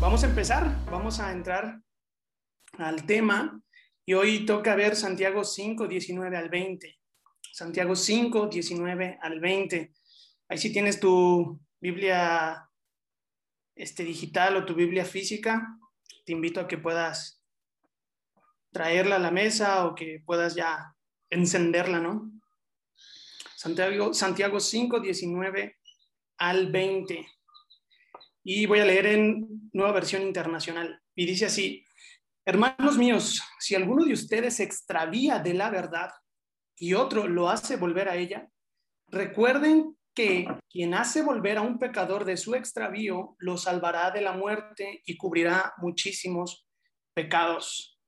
vamos a empezar, vamos a entrar al tema y hoy toca ver Santiago 5, 19 al 20. Santiago 5, 19 al 20. Ahí si tienes tu Biblia este, digital o tu Biblia física, te invito a que puedas traerla a la mesa o que puedas ya encenderla, ¿no? Santiago, Santiago 5, 19 al 20. Y voy a leer en nueva versión internacional. Y dice así, hermanos míos, si alguno de ustedes se extravía de la verdad y otro lo hace volver a ella, recuerden que quien hace volver a un pecador de su extravío lo salvará de la muerte y cubrirá muchísimos pecados.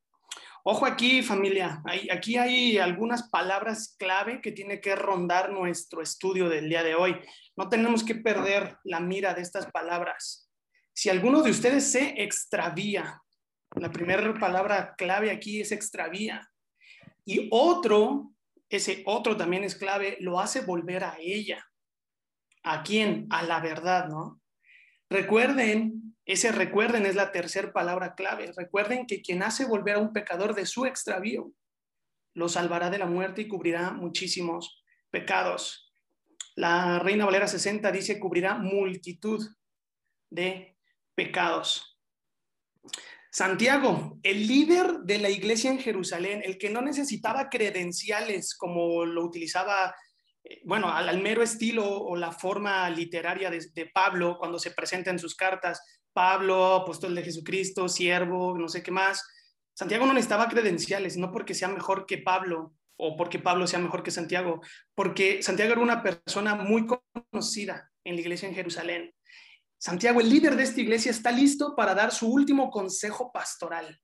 Ojo aquí, familia, aquí hay algunas palabras clave que tiene que rondar nuestro estudio del día de hoy. No tenemos que perder la mira de estas palabras. Si alguno de ustedes se extravía, la primera palabra clave aquí es extravía, y otro, ese otro también es clave, lo hace volver a ella. ¿A quién? A la verdad, ¿no? Recuerden ese recuerden es la tercera palabra clave. Recuerden que quien hace volver a un pecador de su extravío, lo salvará de la muerte y cubrirá muchísimos pecados. La Reina Valera 60 dice cubrirá multitud de pecados. Santiago, el líder de la iglesia en Jerusalén, el que no necesitaba credenciales como lo utilizaba bueno, al, mero estilo o la forma literaria de, de, Pablo cuando se presenta en sus cartas, Pablo, apóstol de Jesucristo, siervo, no sé qué más. Santiago no necesitaba credenciales, no porque sea mejor que Pablo o porque Pablo sea mejor que Santiago, porque Santiago era una persona muy conocida en la iglesia en Jerusalén. Santiago, el líder de esta iglesia, está listo para dar su último consejo pastoral.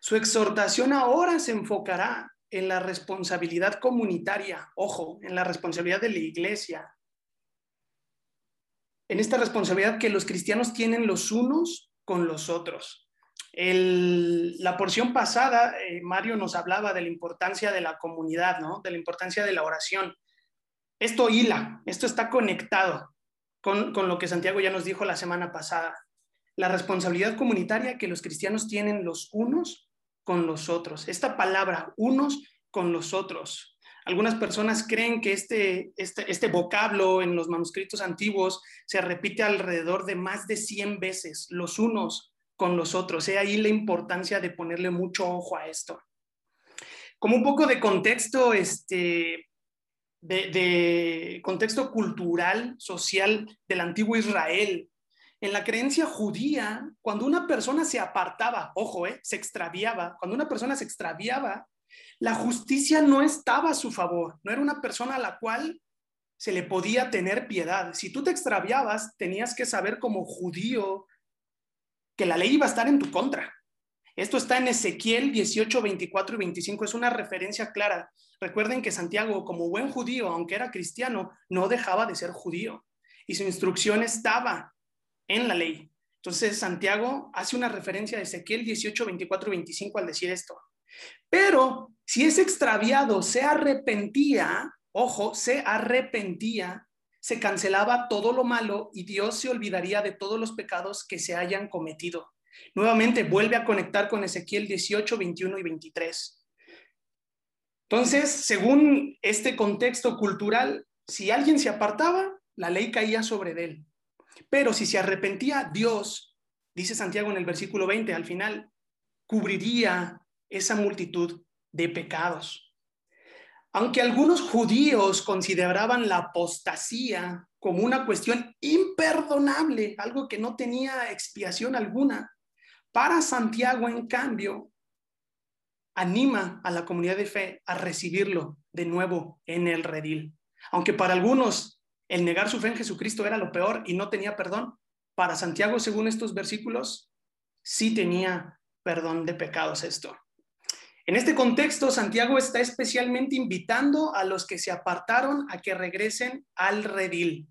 Su exhortación ahora se enfocará en la responsabilidad comunitaria, ojo, en la responsabilidad de la iglesia, en esta responsabilidad que los cristianos tienen los unos con los otros. la porción pasada, eh, Mario nos hablaba de la importancia de la comunidad, ¿no? de la importancia de la oración. Esto hila, esto está conectado con, con lo que Santiago ya nos dijo la semana pasada. La responsabilidad comunitaria que los cristianos tienen los unos con los otros. Esta palabra, unos con los otros, algunas personas creen que este, este, este, vocablo en los manuscritos antiguos se repite alrededor de más de 100 veces, los unos con los otros. He ahí la importancia de ponerle mucho ojo a esto. Como un poco de contexto, este, de, de contexto cultural, social del antiguo Israel, en la creencia judía, cuando una persona se apartaba, ojo, eh, se extraviaba, cuando una persona se extraviaba, la justicia no estaba a su favor, no era una persona a la cual se le podía tener piedad. Si tú te extraviabas, tenías que saber como judío que la ley iba a estar en tu contra. Esto está en Ezequiel 18, 24 y 25, es una referencia clara. Recuerden que Santiago, como buen judío, aunque era cristiano, no dejaba de ser judío y su instrucción estaba en la ley. Entonces Santiago hace una referencia a Ezequiel 18, 24 y 25 al decir esto. Pero si ese extraviado se arrepentía, ojo, se arrepentía, se cancelaba todo lo malo y Dios se olvidaría de todos los pecados que se hayan cometido. Nuevamente vuelve a conectar con Ezequiel 18, 21 y 23. Entonces, según este contexto cultural, si alguien se apartaba, la ley caía sobre él. Pero si se arrepentía, Dios, dice Santiago en el versículo 20, al final, cubriría esa multitud de pecados. Aunque algunos judíos consideraban la apostasía como una cuestión imperdonable, algo que no tenía expiación alguna, para Santiago, en cambio, anima a la comunidad de fe a recibirlo de nuevo en el redil. Aunque para algunos el negar su fe en Jesucristo era lo peor y no tenía perdón, para Santiago, según estos versículos, sí tenía perdón de pecados esto. En este contexto, Santiago está especialmente invitando a los que se apartaron a que regresen al redil.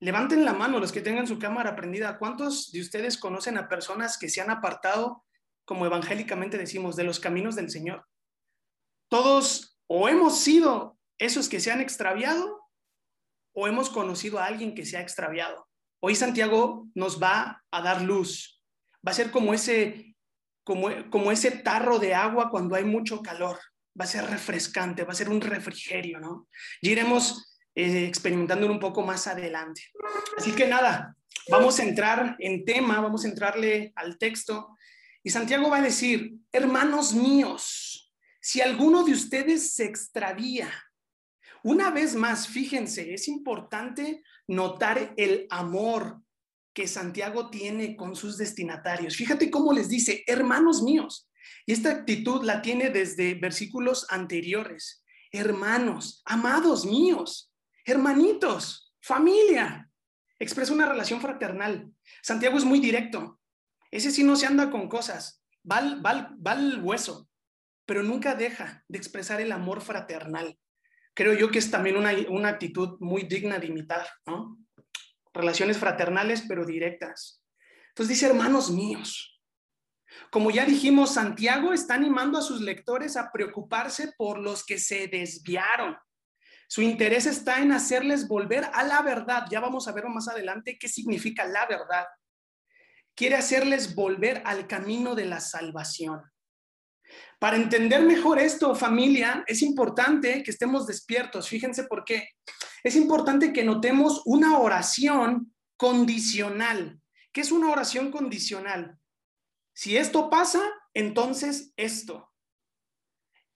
Levanten la mano los que tengan su cámara prendida. ¿Cuántos de ustedes conocen a personas que se han apartado, como evangélicamente decimos, de los caminos del Señor? Todos o hemos sido esos que se han extraviado o hemos conocido a alguien que se ha extraviado Hoy Santiago nos va a dar luz. Va a ser como ese, como, como ese tarro de agua cuando hay mucho calor. Va a ser refrescante, va a ser un refrigerio, ¿no? Y iremos eh, experimentando un poco más adelante. Así que nada, vamos a entrar en tema, vamos a entrarle al texto. Y Santiago va a decir, hermanos míos, si alguno de ustedes se extravía, una vez más, fíjense, es importante notar el amor que Santiago tiene con sus destinatarios. Fíjate cómo les dice, hermanos míos. Y esta actitud la tiene desde versículos anteriores. Hermanos, amados míos, hermanitos, familia. Expresa una relación fraternal. Santiago es muy directo. Ese sí no se anda con cosas. Va va al hueso, pero nunca deja de expresar el amor fraternal creo yo que es también una, una actitud muy digna de imitar, ¿no? Relaciones fraternales, pero directas. Entonces dice, hermanos míos, como ya dijimos, Santiago está animando a sus lectores a preocuparse por los que se desviaron. Su interés está en hacerles volver a la verdad. Ya vamos a ver más adelante qué significa la verdad. Quiere hacerles volver al camino de la salvación. Para entender mejor esto, familia, es importante que estemos despiertos. Fíjense por qué. Es importante que notemos una oración condicional. ¿Qué es una oración condicional? Si esto pasa, entonces esto.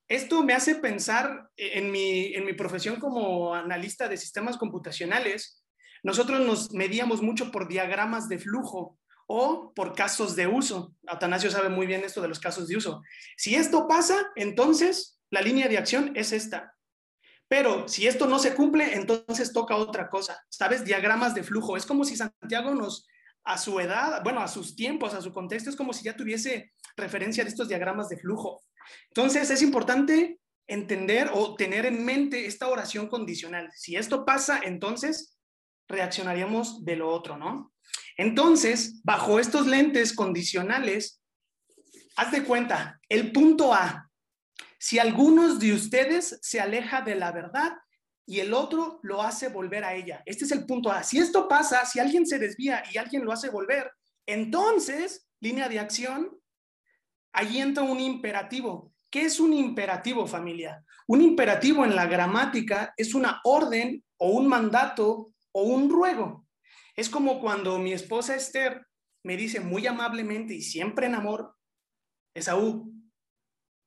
Esto me hace pensar en mi, en mi profesión como analista de sistemas computacionales. Nosotros nos medíamos mucho por diagramas de flujo o por casos de uso. Atanasio sabe muy bien esto de los casos de uso. Si esto pasa, entonces la línea de acción es esta. Pero si esto no se cumple, entonces toca otra cosa. ¿Sabes? Diagramas de flujo. Es como si Santiago nos, a su edad, bueno, a sus tiempos, a su contexto, es como si ya tuviese referencia de estos diagramas de flujo. Entonces es importante entender o tener en mente esta oración condicional. Si esto pasa, entonces reaccionaríamos de lo otro, ¿no? Entonces, bajo estos lentes condicionales, haz de cuenta, el punto A, si algunos de ustedes se aleja de la verdad y el otro lo hace volver a ella. Este es el punto A. Si esto pasa, si alguien se desvía y alguien lo hace volver, entonces, línea de acción, ahí entra un imperativo. ¿Qué es un imperativo, familia? Un imperativo en la gramática es una orden o un mandato o un ruego. Es como cuando mi esposa Esther me dice muy amablemente y siempre en amor, Esaú,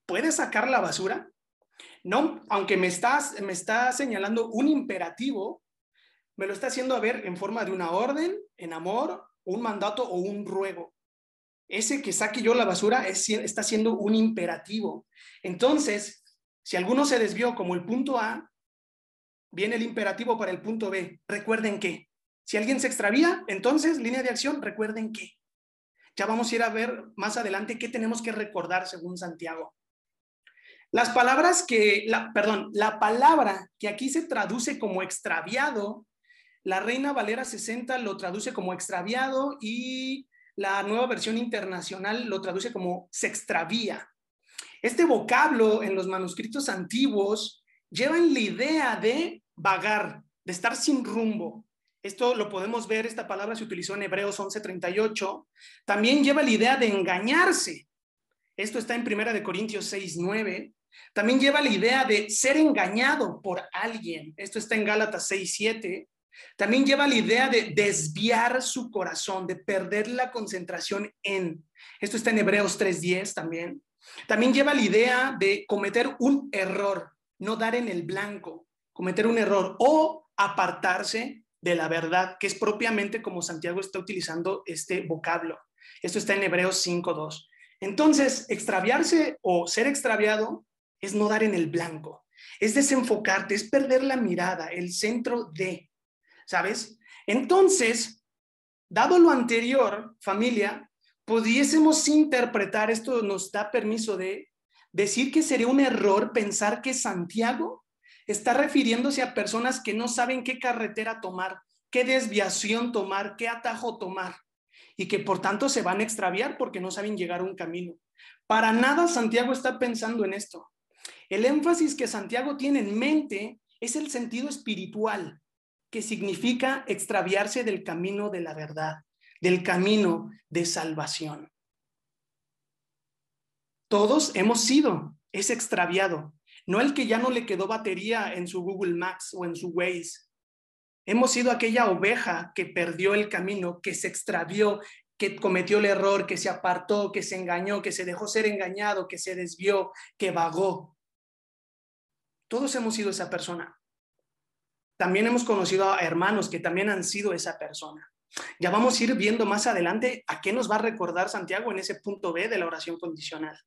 ¿puedes sacar la basura? No, aunque me, estás, me está señalando un imperativo, me lo está haciendo a ver en forma de una orden, en amor, un mandato o un ruego. Ese que saque yo la basura es, está siendo un imperativo. Entonces, si alguno se desvió como el punto A, viene el imperativo para el punto B. Recuerden que si alguien se extravía, entonces, línea de acción, recuerden que. Ya vamos a ir a ver más adelante qué tenemos que recordar según Santiago. Las palabras que, la, perdón, la palabra que aquí se traduce como extraviado, la Reina Valera 60 lo traduce como extraviado y la nueva versión internacional lo traduce como se extravía. Este vocablo en los manuscritos antiguos lleva la idea de vagar, de estar sin rumbo, esto lo podemos ver, esta palabra se utilizó en Hebreos 11:38. También lleva la idea de engañarse. Esto está en Primera de Corintios 6:9. También lleva la idea de ser engañado por alguien. Esto está en Gálatas 6:7. También lleva la idea de desviar su corazón, de perder la concentración en. Esto está en Hebreos 3:10 también. También lleva la idea de cometer un error, no dar en el blanco, cometer un error o apartarse de la verdad, que es propiamente como Santiago está utilizando este vocablo. Esto está en Hebreos 5.2. Entonces, extraviarse o ser extraviado es no dar en el blanco, es desenfocarte, es perder la mirada, el centro de, ¿sabes? Entonces, dado lo anterior, familia, pudiésemos interpretar, esto nos da permiso de decir que sería un error pensar que Santiago está refiriéndose a personas que no saben qué carretera tomar, qué desviación tomar, qué atajo tomar, y que por tanto se van a extraviar porque no saben llegar a un camino. Para nada Santiago está pensando en esto. El énfasis que Santiago tiene en mente es el sentido espiritual. que significa extraviarse del camino de la verdad, del camino de salvación. Todos hemos sido ese extraviado, no el que ya no le quedó batería en su Google Maps o en su Waze. Hemos sido aquella oveja que perdió el camino, que se extravió, que cometió el error, que se apartó, que se engañó, que se dejó ser engañado, que se desvió, que vagó. Todos hemos sido esa persona. También hemos conocido a hermanos que también han sido esa persona. Ya vamos a ir viendo más adelante a qué nos va a recordar Santiago en ese punto B de la oración condicional.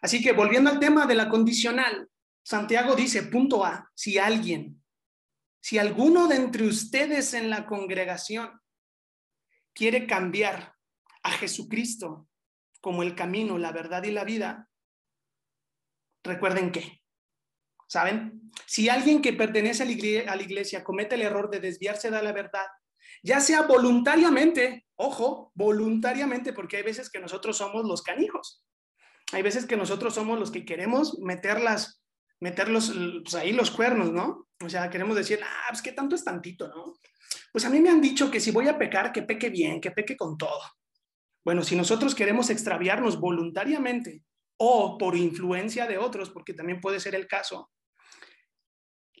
Así que volviendo al tema de la condicional, Santiago dice, punto A, si alguien, si alguno de entre ustedes en la congregación quiere cambiar a Jesucristo como el camino, la verdad y la vida, recuerden que, ¿saben? Si alguien que pertenece a la iglesia comete el error de desviarse de la verdad, ya sea voluntariamente, ojo, voluntariamente, porque hay veces que nosotros somos los canijos. Hay veces que nosotros somos los que queremos meterlas, meterlos pues ahí los cuernos, ¿no? O sea, queremos decir, ah, pues qué tanto es tantito, ¿no? Pues a mí me han dicho que si voy a pecar, que peque bien, que peque con todo. Bueno, si nosotros queremos extraviarnos voluntariamente o por influencia de otros, porque también puede ser el caso,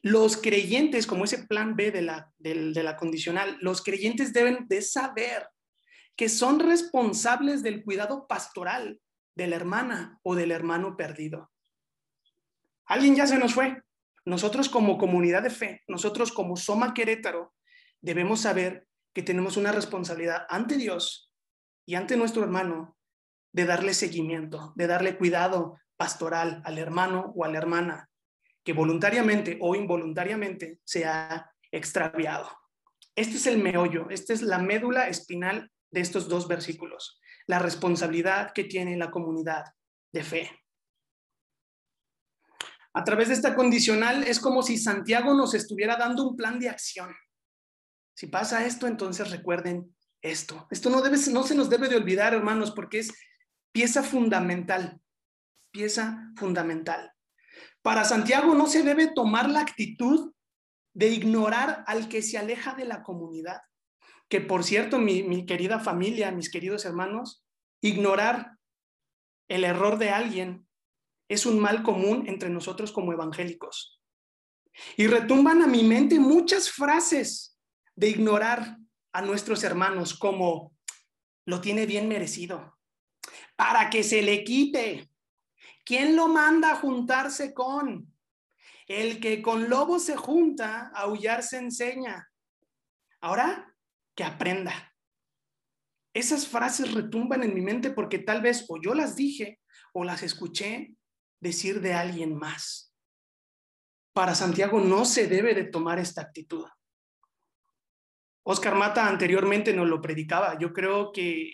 los creyentes, como ese plan B de la, de la condicional, los creyentes deben de saber que son responsables del cuidado pastoral de la hermana o del hermano perdido. Alguien ya se nos fue. Nosotros como comunidad de fe, nosotros como Soma Querétaro, debemos saber que tenemos una responsabilidad ante Dios y ante nuestro hermano de darle seguimiento, de darle cuidado pastoral al hermano o a la hermana que voluntariamente o involuntariamente se ha extraviado. Este es el meollo, esta es la médula espinal de estos dos versículos la responsabilidad que tiene la comunidad de fe. A través de esta condicional es como si Santiago nos estuviera dando un plan de acción. Si pasa esto, entonces recuerden esto. Esto no, debe, no se nos debe de olvidar, hermanos, porque es pieza fundamental, pieza fundamental. Para Santiago no se debe tomar la actitud de ignorar al que se aleja de la comunidad que por cierto, mi, querida familia, mis queridos hermanos, ignorar el error de alguien es un mal común entre nosotros como evangélicos. Y retumban a mi mente muchas frases de ignorar a nuestros hermanos como lo tiene bien merecido, para que se le quite. ¿Quién lo manda a juntarse con? El que con lobo se junta, aullar se enseña. Ahora, que aprenda. Esas frases retumban en mi mente porque tal vez o yo las dije o las escuché decir de alguien más. Para Santiago no se debe de tomar esta actitud. Oscar Mata anteriormente nos lo predicaba. Yo creo que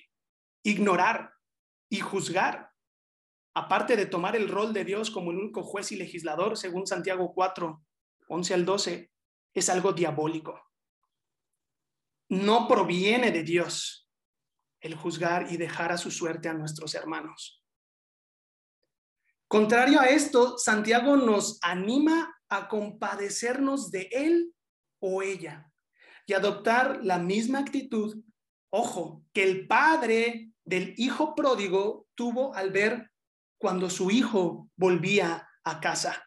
ignorar y juzgar, aparte de tomar el rol de Dios como el único juez y legislador, según Santiago 4, 11 al 12, es algo diabólico no proviene de Dios el juzgar y dejar a su suerte a nuestros hermanos. Contrario a esto, Santiago nos anima a compadecernos de él o ella y adoptar la misma actitud, ojo, que el padre del hijo pródigo tuvo al ver cuando su hijo volvía a casa.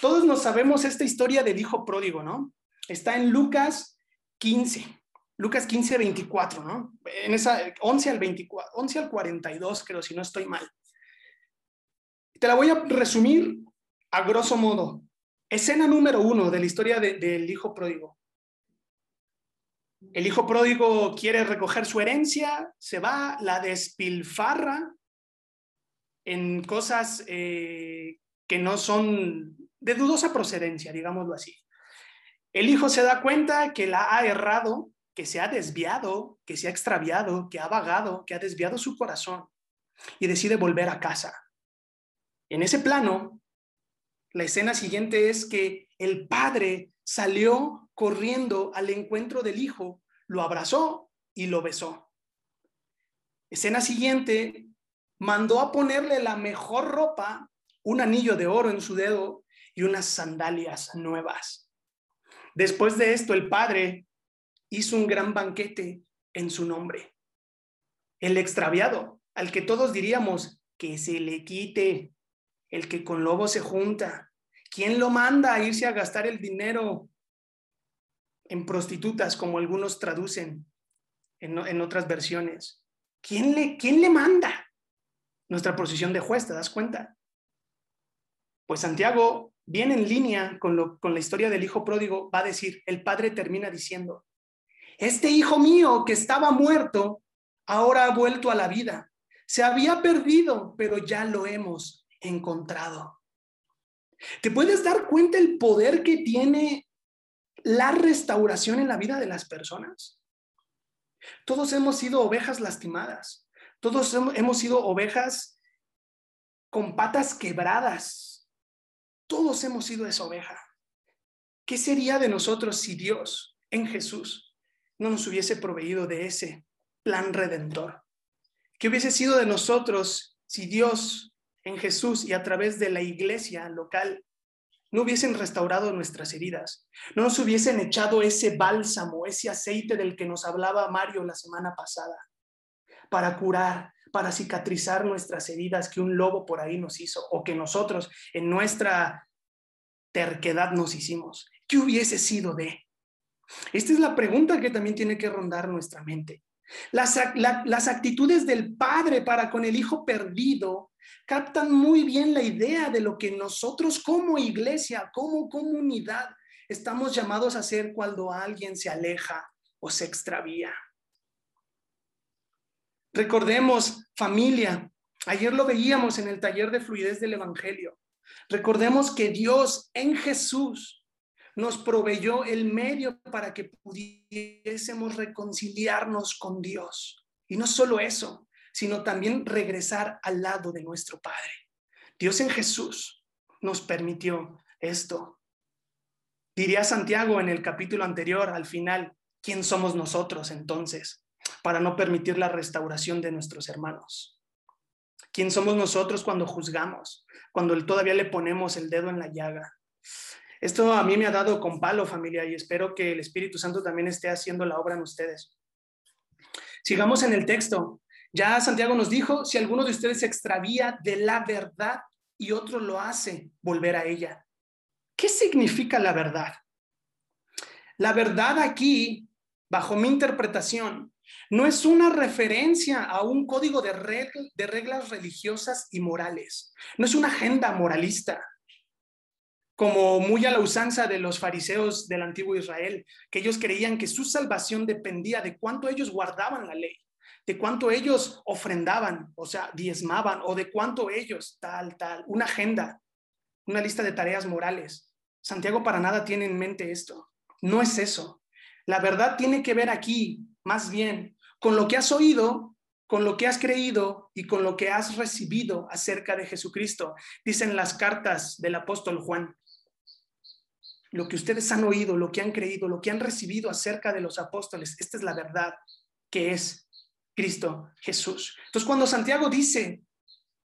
Todos nos sabemos esta historia del hijo pródigo, ¿no? Está en Lucas 15. Lucas 15, 24, ¿no? En esa 11 al 24, 11 al 42, creo, si no estoy mal. Te la voy a resumir a grosso modo. Escena número uno de la historia del hijo pródigo. El hijo pródigo quiere recoger su herencia, se va, la despilfarra en cosas eh, que no son de dudosa procedencia, digámoslo así. El hijo se da cuenta que la ha errado que se ha desviado, que se ha extraviado, que ha vagado, que ha desviado su corazón y decide volver a casa. En ese plano, la escena siguiente es que el padre salió corriendo al encuentro del hijo, lo abrazó y lo besó. Escena siguiente, mandó a ponerle la mejor ropa, un anillo de oro en su dedo y unas sandalias nuevas. Después de esto, el Padre hizo un gran banquete en su nombre. El extraviado, al que todos diríamos que se le quite, el que con lobo se junta. ¿Quién lo manda a irse a gastar el dinero en prostitutas, como algunos traducen en, otras versiones? ¿Quién le, ¿Quién le manda? Nuestra posición de juez, ¿te das cuenta? Pues Santiago, bien en línea con, con la historia del hijo pródigo, va a decir, el padre termina diciendo, este hijo mío que estaba muerto, ahora ha vuelto a la vida. Se había perdido, pero ya lo hemos encontrado. ¿Te puedes dar cuenta el poder que tiene la restauración en la vida de las personas? Todos hemos sido ovejas lastimadas. Todos hemos sido ovejas con patas quebradas. Todos hemos sido esa oveja. ¿Qué sería de nosotros si Dios en Jesús no nos hubiese proveído de ese plan redentor? ¿Qué hubiese sido de nosotros si Dios en Jesús y a través de la iglesia local no hubiesen restaurado nuestras heridas, no nos hubiesen echado ese bálsamo, ese aceite del que nos hablaba Mario la semana pasada, para curar, para cicatrizar nuestras heridas que un lobo por ahí nos hizo o que nosotros en nuestra terquedad nos hicimos. ¿Qué hubiese sido de? Esta es la pregunta que también tiene que rondar nuestra mente. Las, las, actitudes del padre para con el hijo perdido captan muy bien la idea de lo que nosotros como iglesia, como comunidad, estamos llamados a hacer cuando alguien se aleja o se extravía. Recordemos, familia, ayer lo veíamos en el taller de fluidez del Evangelio. Recordemos que Dios en Jesús nos proveyó el medio para que pudiésemos reconciliarnos con Dios. Y no solo eso, sino también regresar al lado de nuestro Padre. Dios en Jesús nos permitió esto. Diría Santiago en el capítulo anterior, al final, ¿quién somos nosotros entonces? para no permitir la restauración de nuestros hermanos. ¿Quién somos nosotros cuando juzgamos? Cuando todavía le ponemos el dedo en la llaga. Esto a mí me ha dado con palo, familia, y espero que el Espíritu Santo también esté haciendo la obra en ustedes. Sigamos en el texto. Ya Santiago nos dijo, si alguno de ustedes se extravía de la verdad y otro lo hace, volver a ella. ¿Qué significa la verdad? La verdad aquí, bajo mi interpretación, no es una referencia a un código de, reglas religiosas y morales. No es una agenda moralista, como muy a la usanza de los fariseos del antiguo Israel, que ellos creían que su salvación dependía de cuánto ellos guardaban la ley, de cuánto ellos ofrendaban, o sea, diezmaban, o de cuánto ellos, tal, tal, una agenda, una lista de tareas morales. Santiago para nada tiene en mente esto. No es eso. La verdad tiene que ver aquí más bien con lo que has oído, con lo que has creído y con lo que has recibido acerca de Jesucristo. Dicen las cartas del apóstol Juan. Lo que ustedes han oído, lo que han creído, lo que han recibido acerca de los apóstoles, esta es la verdad que es Cristo Jesús. Entonces, cuando Santiago dice,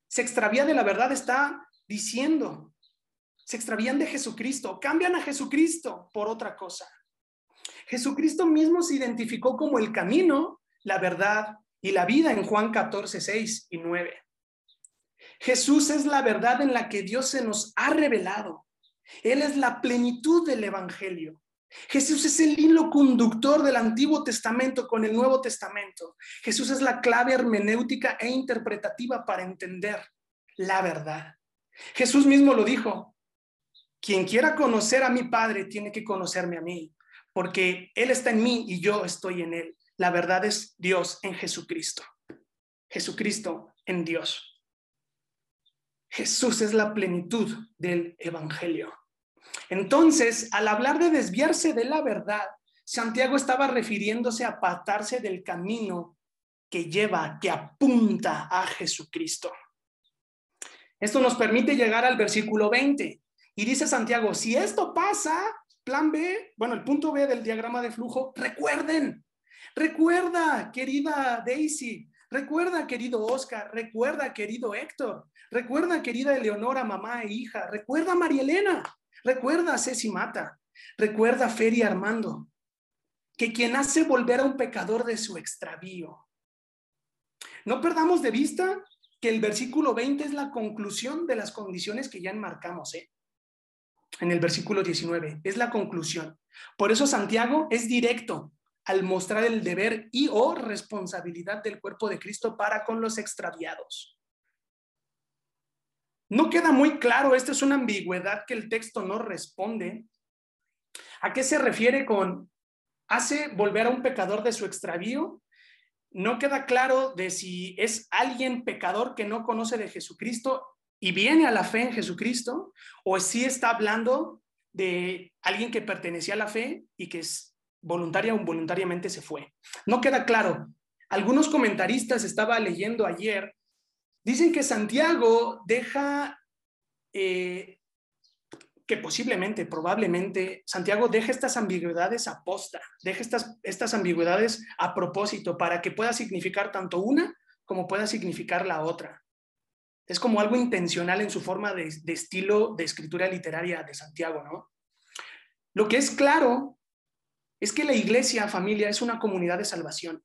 se extravía de la verdad, está diciendo, se extravían de Jesucristo, cambian a Jesucristo por otra cosa. Jesucristo mismo se identificó como el camino, la verdad y la vida en Juan 14, 6 y 9. Jesús es la verdad en la que Dios se nos ha revelado. Él es la plenitud del Evangelio. Jesús es el hilo conductor del Antiguo Testamento con el Nuevo Testamento. Jesús es la clave hermenéutica e interpretativa para entender la verdad. Jesús mismo lo dijo, quien quiera conocer a mi Padre tiene que conocerme a mí porque Él está en mí y yo estoy en Él. La verdad es Dios en Jesucristo. Jesucristo en Dios. Jesús es la plenitud del Evangelio. Entonces, al hablar de desviarse de la verdad, Santiago estaba refiriéndose a apartarse del camino que lleva, que apunta a Jesucristo. Esto nos permite llegar al versículo 20. Y dice Santiago, si esto pasa, Plan B, bueno, el punto B del diagrama de flujo, recuerden, recuerda, querida Daisy, recuerda, querido Oscar, recuerda, querido Héctor, recuerda, querida Eleonora, mamá e hija, recuerda, María Elena, recuerda, Ceci Mata, Recuerda, Fer y Armando, que quien hace volver a un pecador de su extravío. No perdamos de vista que el versículo 20 es la conclusión de las condiciones que ya enmarcamos, ¿eh? En el versículo 19, es la conclusión. Por eso Santiago es directo al mostrar el deber y o responsabilidad del cuerpo de Cristo para con los extraviados. No queda muy claro, esta es una ambigüedad que el texto no responde. ¿A qué se refiere con hace volver a un pecador de su extravío? No queda claro de si es alguien pecador que no conoce de Jesucristo y viene a la fe en Jesucristo, o si está hablando de alguien que pertenecía a la fe y que es voluntaria o involuntariamente se fue. No queda claro. Algunos comentaristas estaba leyendo ayer, dicen que Santiago deja, eh, que posiblemente, probablemente, Santiago deja estas ambigüedades a posta, deja estas, estas ambigüedades a propósito para que pueda significar tanto una como pueda significar la otra. Es como algo intencional en su forma de, de estilo de escritura literaria de Santiago, ¿no? Lo que es claro es que la iglesia, familia, es una comunidad de salvación.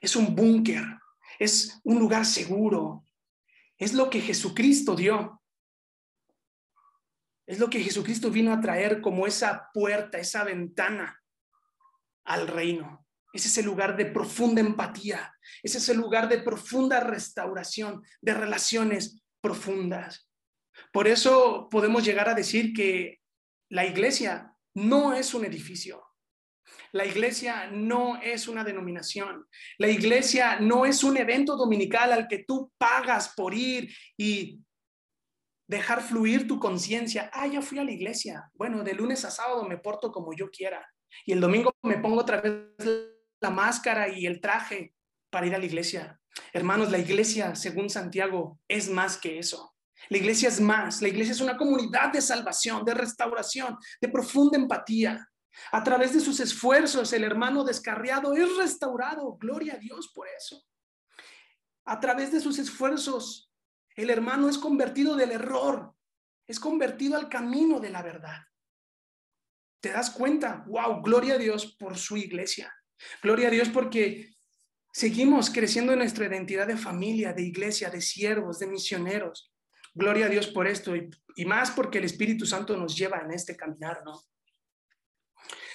Es un búnker, es un lugar seguro. Es lo que Jesucristo dio. Es lo que Jesucristo vino a traer como esa puerta, esa ventana al reino. Es ese lugar de profunda empatía, es ese lugar de profunda restauración, de relaciones profundas. Por eso podemos llegar a decir que la iglesia no es un edificio, la iglesia no es una denominación. La iglesia no es un evento dominical al que tú pagas por ir y dejar fluir tu conciencia. Ah, ya fui a la iglesia. Bueno, de lunes a sábado me porto como yo quiera. Y el domingo me pongo otra vez la máscara y el traje para ir a la iglesia. Hermanos, la iglesia, según Santiago, es más que eso. La iglesia es más. La iglesia es una comunidad de salvación, de restauración, de profunda empatía. A través de sus esfuerzos, el hermano descarriado es restaurado. Gloria a Dios por eso. A través de sus esfuerzos, el hermano es convertido del error, es convertido al camino de la verdad. ¿Te das cuenta? ¡Wow! Gloria a Dios por su iglesia. Gloria a Dios porque seguimos creciendo en nuestra identidad de familia, de iglesia, de siervos, de misioneros. Gloria a Dios por esto y, y más porque el Espíritu Santo nos lleva en este caminar, ¿no?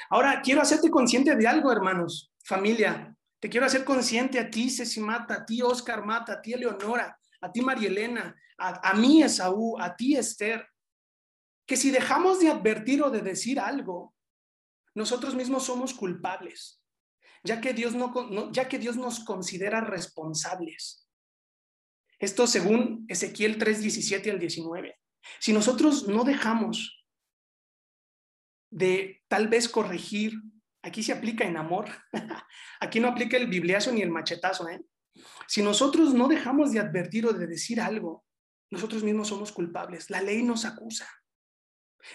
Ahora, quiero hacerte consciente de algo, hermanos, familia. Te quiero hacer consciente a ti, Ceci Mata, a ti, Oscar Mata, a ti, Eleonora, a ti, Marielena, a, a mí, Esaú, a ti, Esther, que si dejamos de advertir o de decir algo, nosotros mismos somos culpables, ya que Dios, no, ya que Dios nos considera responsables. Esto según Ezequiel 3, 17 al 19. Si nosotros no dejamos de tal vez corregir. Aquí se aplica en amor. Aquí no aplica el bibliazo ni el machetazo. ¿eh? Si nosotros no dejamos de advertir o de decir algo, nosotros mismos somos culpables. La ley nos acusa.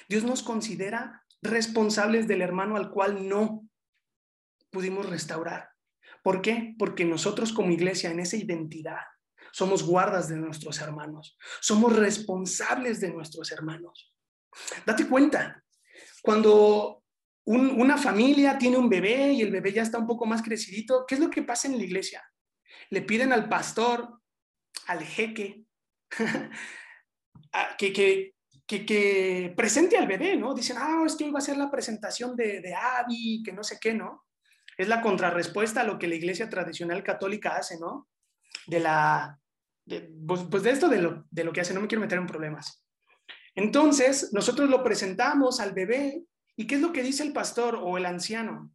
Dios nos considera responsables del hermano al cual no pudimos restaurar. ¿Por qué? Porque nosotros como iglesia en esa identidad somos guardas de nuestros hermanos, somos responsables de nuestros hermanos. Date cuenta, cuando una familia tiene un bebé y el bebé ya está un poco más crecidito, ¿qué es lo que pasa en la iglesia? Le piden al pastor, al jeque, que, presente al bebé, ¿no? Dicen, ah, es que hoy va a ser la presentación de, de Abby, que no sé qué, ¿no? Es la contrarrespuesta a lo que la iglesia tradicional católica hace, ¿no? De la, pues, pues, de esto de lo que hace, no me quiero meter en problemas. Entonces, nosotros lo presentamos al bebé y ¿qué es lo que dice el pastor o el anciano?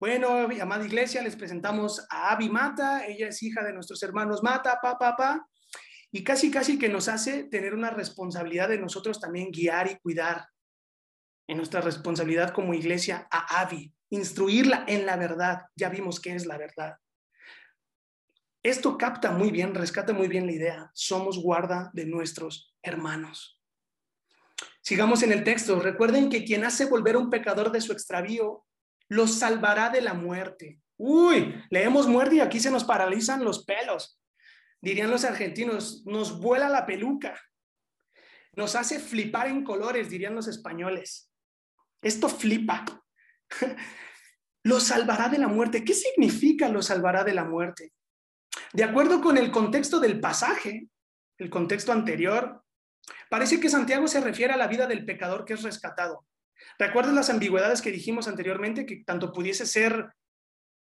Bueno, amada iglesia, les presentamos a Abby Mata, ella es hija de nuestros hermanos Mata, papá, papá, y casi, casi que nos hace tener una responsabilidad de nosotros también guiar y cuidar en nuestra responsabilidad como iglesia a Abby, instruirla en la verdad. Ya vimos qué es la verdad. Esto capta muy bien, rescata muy bien la idea. Somos guarda de nuestros hermanos. Sigamos en el texto. Recuerden que quien hace volver a un pecador de su extravío, lo salvará de la muerte. Uy, leemos muerte y aquí se nos paralizan los pelos. Dirían los argentinos, nos vuela la peluca. Nos hace flipar en colores, dirían los españoles. Esto flipa. Lo salvará de la muerte. ¿Qué significa lo salvará de la muerte? De acuerdo con el contexto del pasaje, el contexto anterior, parece que Santiago se refiere a la vida del pecador que es rescatado. ¿Recuerdas las ambigüedades que dijimos anteriormente? Que tanto pudiese ser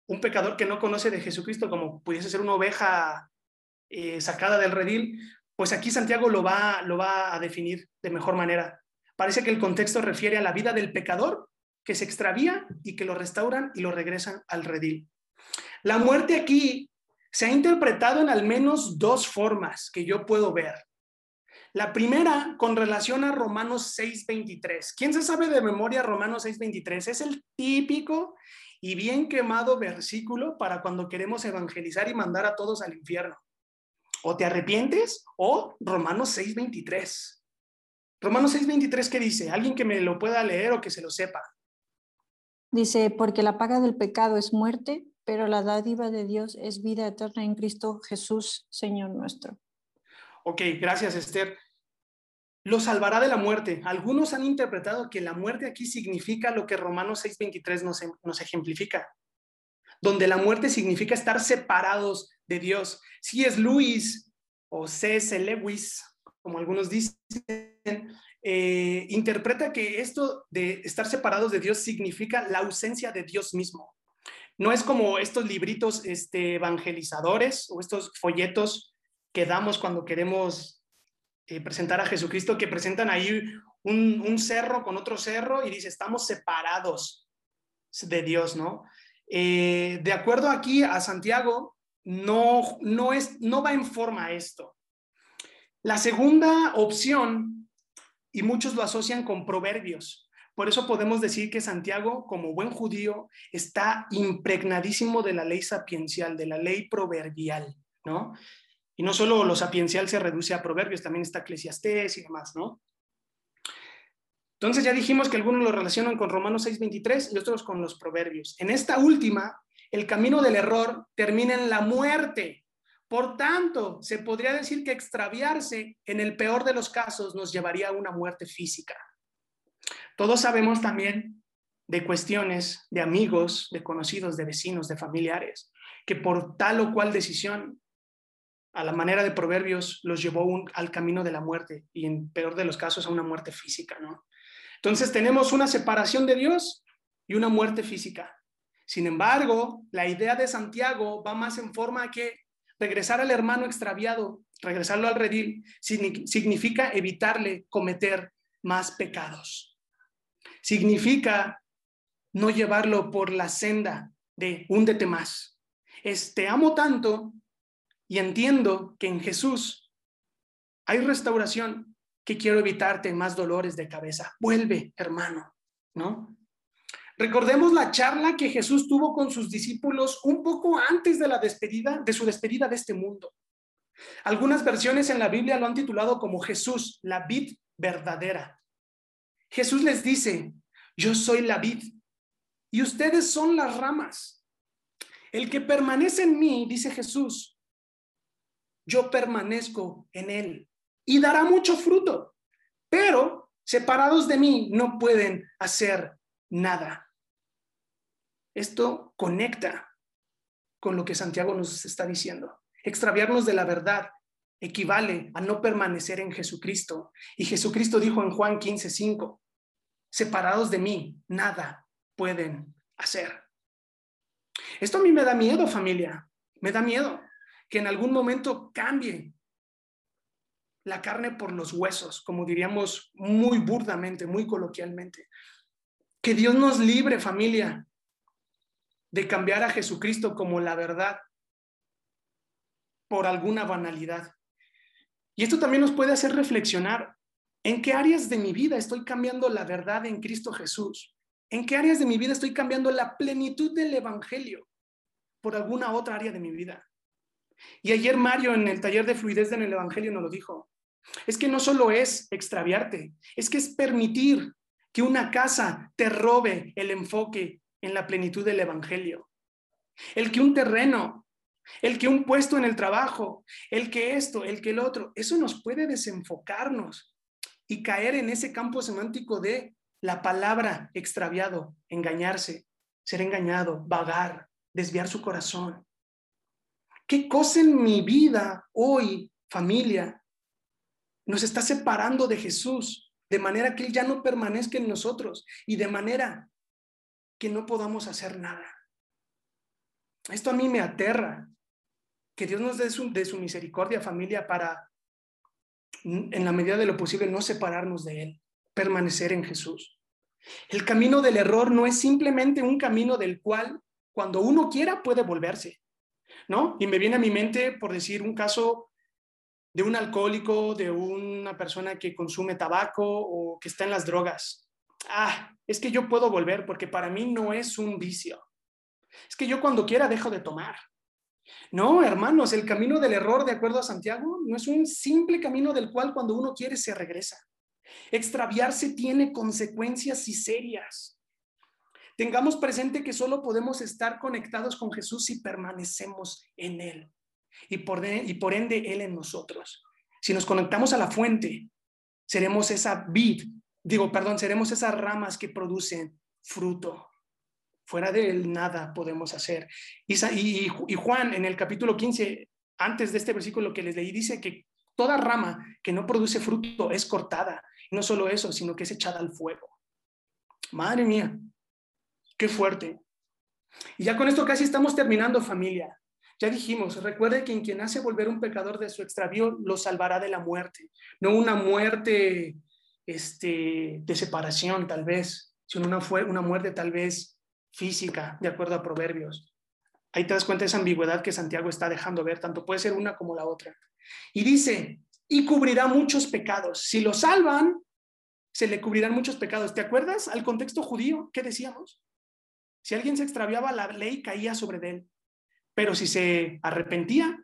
un pecador que no conoce de Jesucristo como pudiese ser una oveja eh, sacada del redil, pues aquí Santiago lo va, lo va a definir de mejor manera. Parece que el contexto refiere a la vida del pecador que se extravía y que lo restauran y lo regresan al redil. La muerte aquí se ha interpretado en al menos dos formas que yo puedo ver. La primera con relación a Romanos 6:23. ¿Quién se sabe de memoria Romanos 6:23? Es el típico y bien quemado versículo para cuando queremos evangelizar y mandar a todos al infierno. O te arrepientes o Romanos 6:23. Romanos 6:23, ¿qué dice? Alguien que me lo pueda leer o que se lo sepa. Dice, porque la paga del pecado es muerte, pero la dádiva de Dios es vida eterna en Cristo Jesús, Señor nuestro. Ok, gracias Esther. Lo salvará de la muerte. Algunos han interpretado que la muerte aquí significa lo que Romanos 6:23 nos, nos ejemplifica, donde la muerte significa estar separados de Dios. Si es Luis o C.S. Lewis, como algunos dicen, eh, interpreta que esto de estar separados de Dios significa la ausencia de Dios mismo. No es como estos libritos este, evangelizadores o estos folletos que damos cuando queremos eh, presentar a Jesucristo, que presentan ahí un, cerro con otro cerro y dice, estamos separados de Dios, ¿no? Eh, de acuerdo aquí a Santiago, no, no, es, no va en forma esto. La segunda opción y muchos lo asocian con proverbios. Por eso podemos decir que Santiago, como buen judío, está impregnadísimo de la ley sapiencial, de la ley proverbial, ¿no? Y no solo lo sapiencial se reduce a proverbios, también está Eclesiastés y demás, ¿no? Entonces ya dijimos que algunos lo relacionan con Romanos 6:23 y otros con los proverbios. En esta última, el camino del error termina en la muerte, por tanto, se podría decir que extraviarse en el peor de los casos nos llevaría a una muerte física. Todos sabemos también de cuestiones de amigos, de conocidos, de vecinos, de familiares, que por tal o cual decisión, a la manera de proverbios, los llevó al camino de la muerte y en peor de los casos a una muerte física, ¿no? Entonces tenemos una separación de Dios y una muerte física. Sin embargo, la idea de Santiago va más en forma que Regresar al hermano extraviado, regresarlo al redil, significa evitarle cometer más pecados. Significa no llevarlo por la senda de húndete más. Es te amo tanto y entiendo que en Jesús hay restauración que quiero evitarte más dolores de cabeza. Vuelve, hermano, ¿no? Recordemos la charla que Jesús tuvo con sus discípulos un poco antes de la despedida, de su despedida de este mundo. Algunas versiones en la Biblia lo han titulado como Jesús, la vid verdadera. Jesús les dice, yo soy la vid y ustedes son las ramas. El que permanece en mí, dice Jesús, yo permanezco en él y dará mucho fruto, pero separados de mí no pueden hacer nada. Esto conecta con lo que Santiago nos está diciendo. Extraviarnos de la verdad equivale a no permanecer en Jesucristo. Y Jesucristo dijo en Juan 15:5, separados de mí, nada pueden hacer. Esto a mí me da miedo, familia. Me da miedo que en algún momento cambie la carne por los huesos, como diríamos muy burdamente, muy coloquialmente. Que Dios nos libre, familia, de cambiar a Jesucristo como la verdad por alguna banalidad. Y esto también nos puede hacer reflexionar en qué áreas de mi vida estoy cambiando la verdad en Cristo Jesús. ¿En qué áreas de mi vida estoy cambiando la plenitud del Evangelio por alguna otra área de mi vida? Y ayer Mario en el taller de fluidez en el Evangelio nos lo dijo. Es que no solo es extraviarte, es que es permitir que una casa te robe el enfoque en la plenitud del Evangelio. El que un terreno, el que un puesto en el trabajo, el que esto, el que el otro, eso nos puede desenfocarnos y caer en ese campo semántico de La palabra extraviado, engañarse, ser engañado, vagar, desviar su corazón. ¿Qué cosa en mi vida hoy, familia, nos está separando de Jesús de manera que Él ya no permanezca en nosotros y de manera que no podamos hacer nada? Esto a mí me aterra. Que Dios nos dé su, su misericordia, familia, para, en la medida de lo posible, no separarnos de Él, permanecer en Jesús. El camino del error no es simplemente un camino del cual, cuando uno quiera, puede volverse. ¿No? Y me viene a mi mente, por decir, un caso de un alcohólico, de una persona que consume tabaco o que está en las drogas. Ah, es que yo puedo volver porque para mí no es un vicio. Es que yo cuando quiera dejo de tomar. No, hermanos, el camino del error, de acuerdo a Santiago, no es un simple camino del cual cuando uno quiere se regresa. Extraviarse tiene consecuencias y serias. Tengamos presente que solo podemos estar conectados con Jesús si permanecemos en Él y por, y por ende Él en nosotros. Si nos conectamos a la fuente, seremos esa vid, digo, perdón, seremos esas ramas que producen fruto. Fuera de él nada podemos hacer. Y, y, Juan en el capítulo 15, antes de este versículo que les leí, dice que toda rama que no produce fruto es cortada. No solo eso, sino que es echada al fuego. Madre mía, qué fuerte. Y ya con esto casi estamos terminando, familia. Ya dijimos, recuerde que quien hace volver un pecador de su extravío lo salvará de la muerte, no una muerte este, de separación tal vez, sino una, una muerte tal vez física, de acuerdo a Proverbios. Ahí te das cuenta de esa ambigüedad que Santiago está dejando ver, tanto puede ser una como la otra. Y dice, y cubrirá muchos pecados. Si lo salvan, se le cubrirán muchos pecados. ¿Te acuerdas al contexto judío? ¿Qué decíamos? Si alguien se extraviaba, la ley caía sobre él. Pero si se arrepentía,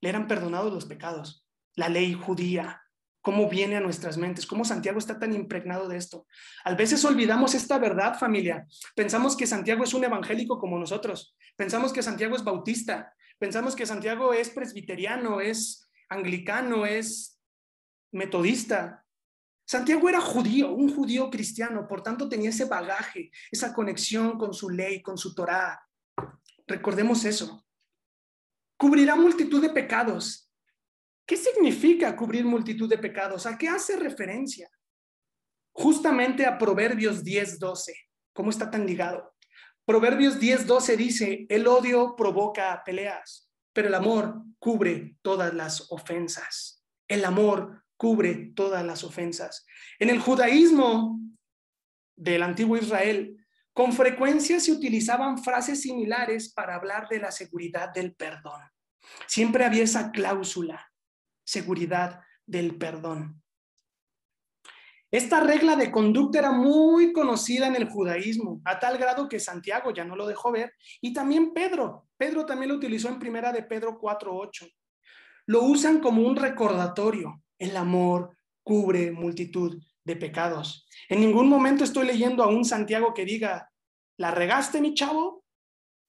le eran perdonados los pecados. La ley judía cómo viene a nuestras mentes, cómo Santiago está tan impregnado de esto. A veces olvidamos esta verdad, familia. Pensamos que Santiago es un evangélico como nosotros. Pensamos que Santiago es bautista. Pensamos que Santiago es presbiteriano, es anglicano, es metodista. Santiago era judío, un judío cristiano, por tanto tenía ese bagaje, esa conexión con su ley, con su Torá. Recordemos eso. Cubrirá multitud de pecados, ¿Qué significa cubrir multitud de pecados? ¿A qué hace referencia? Justamente a Proverbios 10:12. ¿Cómo está tan ligado? Proverbios 10:12 dice, el odio provoca peleas, pero el amor cubre todas las ofensas. El amor cubre todas las ofensas. En el judaísmo del antiguo Israel, con frecuencia se utilizaban frases similares para hablar de la seguridad del perdón. Siempre había esa cláusula seguridad del perdón. Esta regla de conducta era muy conocida en el judaísmo, a tal grado que Santiago ya no lo dejó ver, y también Pedro. Pedro también lo utilizó en primera de Pedro 4.8. Lo usan como un recordatorio. El amor cubre multitud de pecados. En ningún momento estoy leyendo a un Santiago que diga, la regaste mi chavo,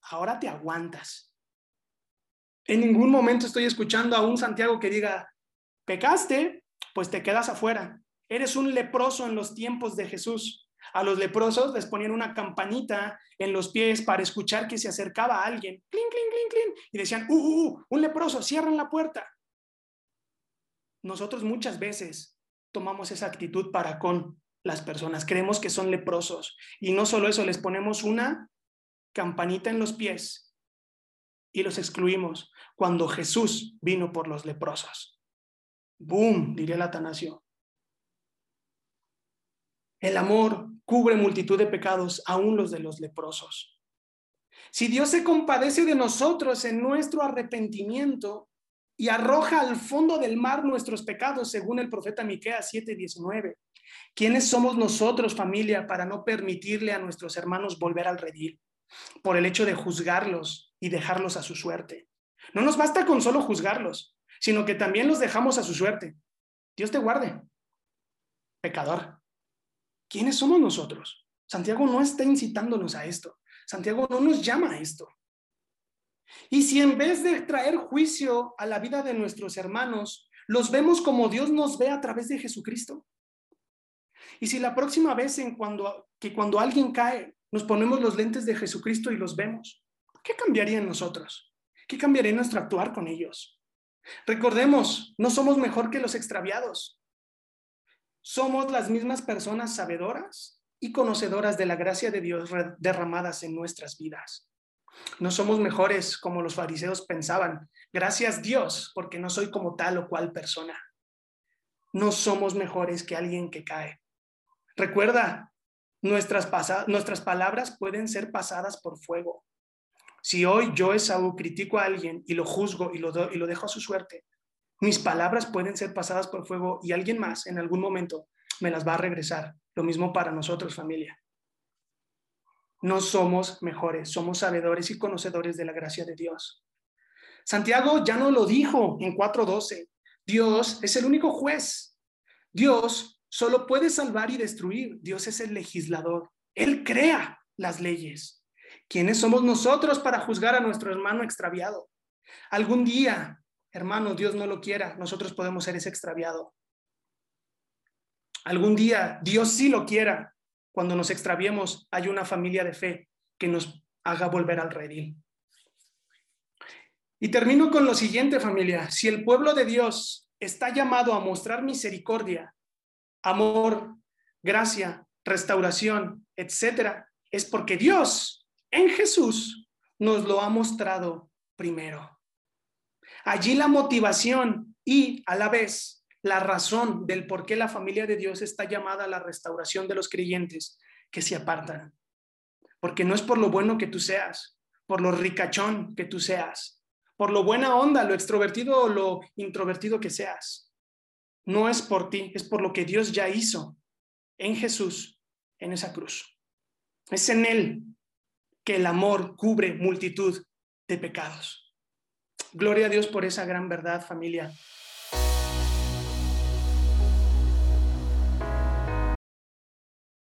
ahora te aguantas. En ningún momento estoy escuchando a un Santiago que diga, pecaste, pues te quedas afuera. Eres un leproso en los tiempos de Jesús. A los leprosos les ponían una campanita en los pies para escuchar que se acercaba a alguien. Clink, clink, clink, clink. Y decían, uh, uh, uh, un leproso, cierran la puerta. Nosotros muchas veces tomamos esa actitud para con las personas. Creemos que son leprosos. Y no solo eso, les ponemos una campanita en los pies y los excluimos cuando Jesús vino por los leprosos. ¡Boom! diría el Atanasio. El amor cubre multitud de pecados, aún los de los leprosos. Si Dios se compadece de nosotros en nuestro arrepentimiento y arroja al fondo del mar nuestros pecados, según el profeta Miqueas 7:19, ¿quiénes somos nosotros, familia, para no permitirle a nuestros hermanos volver al redil? Por el hecho de juzgarlos y dejarlos a su suerte. No nos basta con solo juzgarlos, sino que también los dejamos a su suerte. Dios te guarde. Pecador. ¿Quiénes somos nosotros? Santiago no está incitándonos a esto. Santiago no nos llama a esto. Y si en vez de traer juicio a la vida de nuestros hermanos, los vemos como Dios nos ve a través de Jesucristo, Y si la próxima vez en cuando, que cuando alguien cae, nos ponemos los lentes de Jesucristo y los vemos, ¿qué cambiaría en nosotros? ¿Qué cambiaría en nuestro actuar con ellos? Recordemos, no somos mejor que los extraviados. Somos las mismas personas sabedoras y conocedoras de la gracia de Dios derramadas en nuestras vidas. No somos mejores como los fariseos pensaban. Gracias Dios, porque no soy como tal o cual persona. No somos mejores que alguien que cae. Recuerda, nuestras, nuestras palabras pueden ser pasadas por fuego. Si hoy yo, Esaú, critico a alguien y lo juzgo y lo, y lo dejo a su suerte, mis palabras pueden ser pasadas por fuego y alguien más en algún momento me las va a regresar. Lo mismo para nosotros, familia. No somos mejores, somos sabedores y conocedores de la gracia de Dios. Santiago ya no lo dijo en 4.12. Dios es el único juez. Dios solo puede salvar y destruir. Dios es el legislador. Él crea las leyes. ¿Quiénes somos nosotros para juzgar a nuestro hermano extraviado? Algún día, hermano, Dios no lo quiera, nosotros podemos ser ese extraviado. Algún día, Dios sí lo quiera, cuando nos extraviemos, hay una familia de fe que nos haga volver al redil. Y termino con lo siguiente, familia. Si el pueblo de Dios está llamado a mostrar misericordia, amor, gracia, restauración, etcétera, es porque Dios en Jesús nos lo ha mostrado primero. Allí la motivación y a la vez la razón del por qué la familia de Dios está llamada a la restauración de los creyentes que se apartan. Porque no es por lo bueno que tú seas, por lo ricachón que tú seas, por lo buena onda, lo extrovertido o lo introvertido que seas. No es por ti, es por lo que Dios ya hizo en Jesús, en esa cruz. Es en Él que el amor cubre multitud de pecados. Gloria a Dios por esa gran verdad, familia.